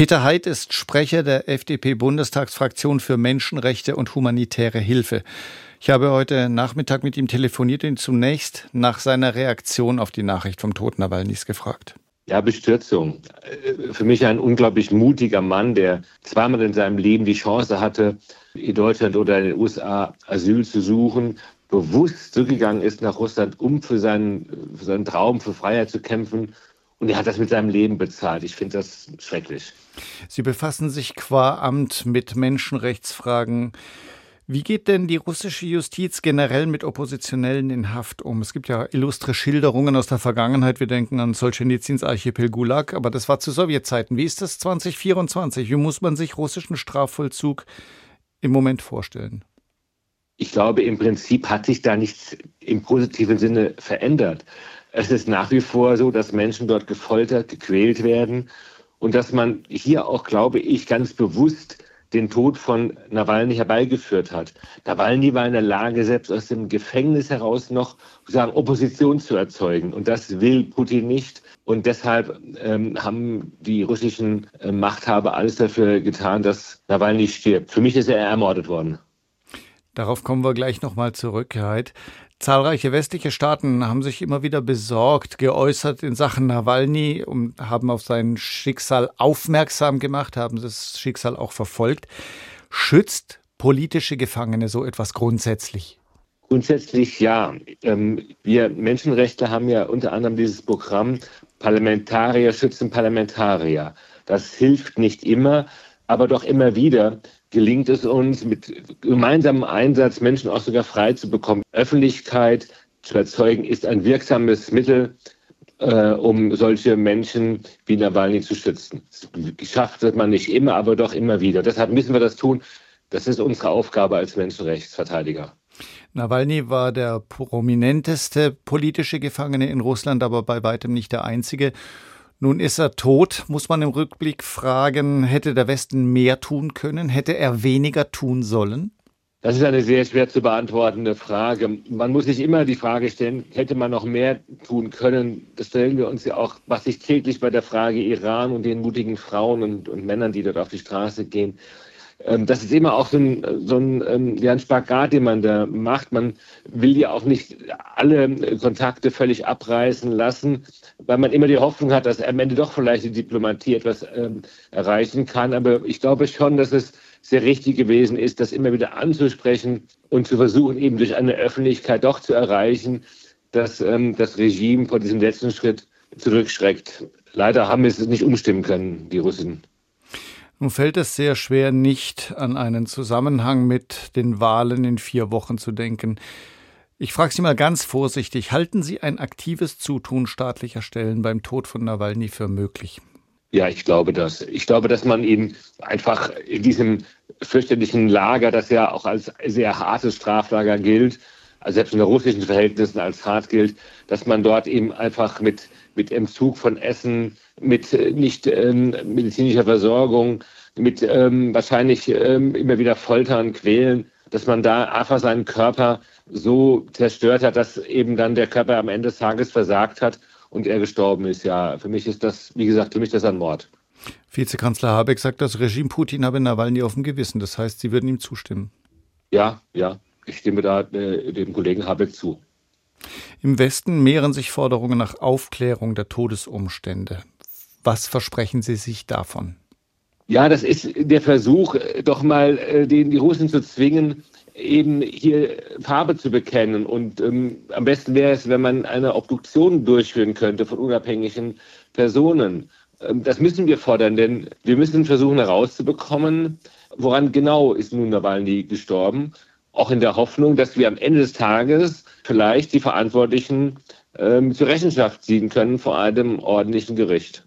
Peter Heid ist Sprecher der FDP-Bundestagsfraktion für Menschenrechte und humanitäre Hilfe. Ich habe heute Nachmittag mit ihm telefoniert und zunächst nach seiner Reaktion auf die Nachricht vom Tod Nawalnys gefragt. Ja, Bestürzung. Für mich ein unglaublich mutiger Mann, der zweimal in seinem Leben die Chance hatte, in Deutschland oder in den USA Asyl zu suchen, bewusst zurückgegangen ist nach Russland, um für seinen, für seinen Traum, für Freiheit zu kämpfen. Und er hat das mit seinem Leben bezahlt. Ich finde das schrecklich. Sie befassen sich qua Amt mit Menschenrechtsfragen. Wie geht denn die russische Justiz generell mit Oppositionellen in Haft um? Es gibt ja illustre Schilderungen aus der Vergangenheit. Wir denken an Solzhenitsyns Archipel Gulag, aber das war zu Sowjetzeiten. Wie ist das 2024? Wie muss man sich russischen Strafvollzug im Moment vorstellen? Ich glaube, im Prinzip hat sich da nichts im positiven Sinne verändert. Es ist nach wie vor so, dass Menschen dort gefoltert, gequält werden und dass man hier auch, glaube ich, ganz bewusst den Tod von Nawalny herbeigeführt hat. Nawalny war in der Lage, selbst aus dem Gefängnis heraus noch sagen, Opposition zu erzeugen. Und das will Putin nicht. Und deshalb ähm, haben die russischen äh, Machthaber alles dafür getan, dass Nawalny stirbt. Für mich ist er ermordet worden. Darauf kommen wir gleich nochmal zurück, Herr Heid. Zahlreiche westliche Staaten haben sich immer wieder besorgt geäußert in Sachen Nawalny und haben auf sein Schicksal aufmerksam gemacht, haben das Schicksal auch verfolgt. Schützt politische Gefangene so etwas grundsätzlich? Grundsätzlich ja. Ähm, wir Menschenrechte haben ja unter anderem dieses Programm Parlamentarier schützen Parlamentarier. Das hilft nicht immer, aber doch immer wieder gelingt es uns mit gemeinsamem Einsatz Menschen auch sogar frei zu bekommen. Öffentlichkeit zu erzeugen ist ein wirksames Mittel, äh, um solche Menschen wie Nawalny zu schützen. Das schafft man nicht immer, aber doch immer wieder. Deshalb müssen wir das tun. Das ist unsere Aufgabe als Menschenrechtsverteidiger. Nawalny war der prominenteste politische Gefangene in Russland, aber bei weitem nicht der einzige. Nun ist er tot, muss man im Rückblick fragen, hätte der Westen mehr tun können? Hätte er weniger tun sollen? Das ist eine sehr schwer zu beantwortende Frage. Man muss sich immer die Frage stellen, hätte man noch mehr tun können? Das stellen wir uns ja auch, was sich täglich bei der Frage Iran und den mutigen Frauen und, und Männern, die dort auf die Straße gehen, das ist immer auch so ein, so ein, ähm, ja, ein Spagat, den man da macht. Man will ja auch nicht alle Kontakte völlig abreißen lassen, weil man immer die Hoffnung hat, dass am Ende doch vielleicht die Diplomatie etwas ähm, erreichen kann. Aber ich glaube schon, dass es sehr richtig gewesen ist, das immer wieder anzusprechen und zu versuchen, eben durch eine Öffentlichkeit doch zu erreichen, dass ähm, das Regime vor diesem letzten Schritt zurückschreckt. Leider haben wir es nicht umstimmen können, die Russen. Nun fällt es sehr schwer, nicht an einen Zusammenhang mit den Wahlen in vier Wochen zu denken. Ich frage Sie mal ganz vorsichtig, halten Sie ein aktives Zutun staatlicher Stellen beim Tod von Nawalny für möglich? Ja, ich glaube das. Ich glaube, dass man ihn einfach in diesem fürchterlichen Lager, das ja auch als sehr hartes Straflager gilt, also selbst in russischen Verhältnissen als hart gilt, dass man dort eben einfach mit, mit Entzug von Essen, mit äh, nicht ähm, medizinischer Versorgung, mit ähm, wahrscheinlich ähm, immer wieder Foltern, Quälen, dass man da einfach seinen Körper so zerstört hat, dass eben dann der Körper am Ende des Tages versagt hat und er gestorben ist. Ja, für mich ist das, wie gesagt, für mich das ein Mord. Vizekanzler Habeck sagt, das Regime Putin habe Nawalny auf dem Gewissen. Das heißt, Sie würden ihm zustimmen. Ja, ja, ich stimme da äh, dem Kollegen Habeck zu. Im Westen mehren sich Forderungen nach Aufklärung der Todesumstände. Was versprechen Sie sich davon? Ja, das ist der Versuch, doch mal äh, den, die Russen zu zwingen, eben hier Farbe zu bekennen. Und ähm, am besten wäre es, wenn man eine Obduktion durchführen könnte von unabhängigen Personen. Ähm, das müssen wir fordern, denn wir müssen versuchen herauszubekommen, woran genau ist nun Nawalny gestorben. Auch in der Hoffnung, dass wir am Ende des Tages vielleicht die Verantwortlichen ähm, zur Rechenschaft ziehen können vor einem ordentlichen Gericht.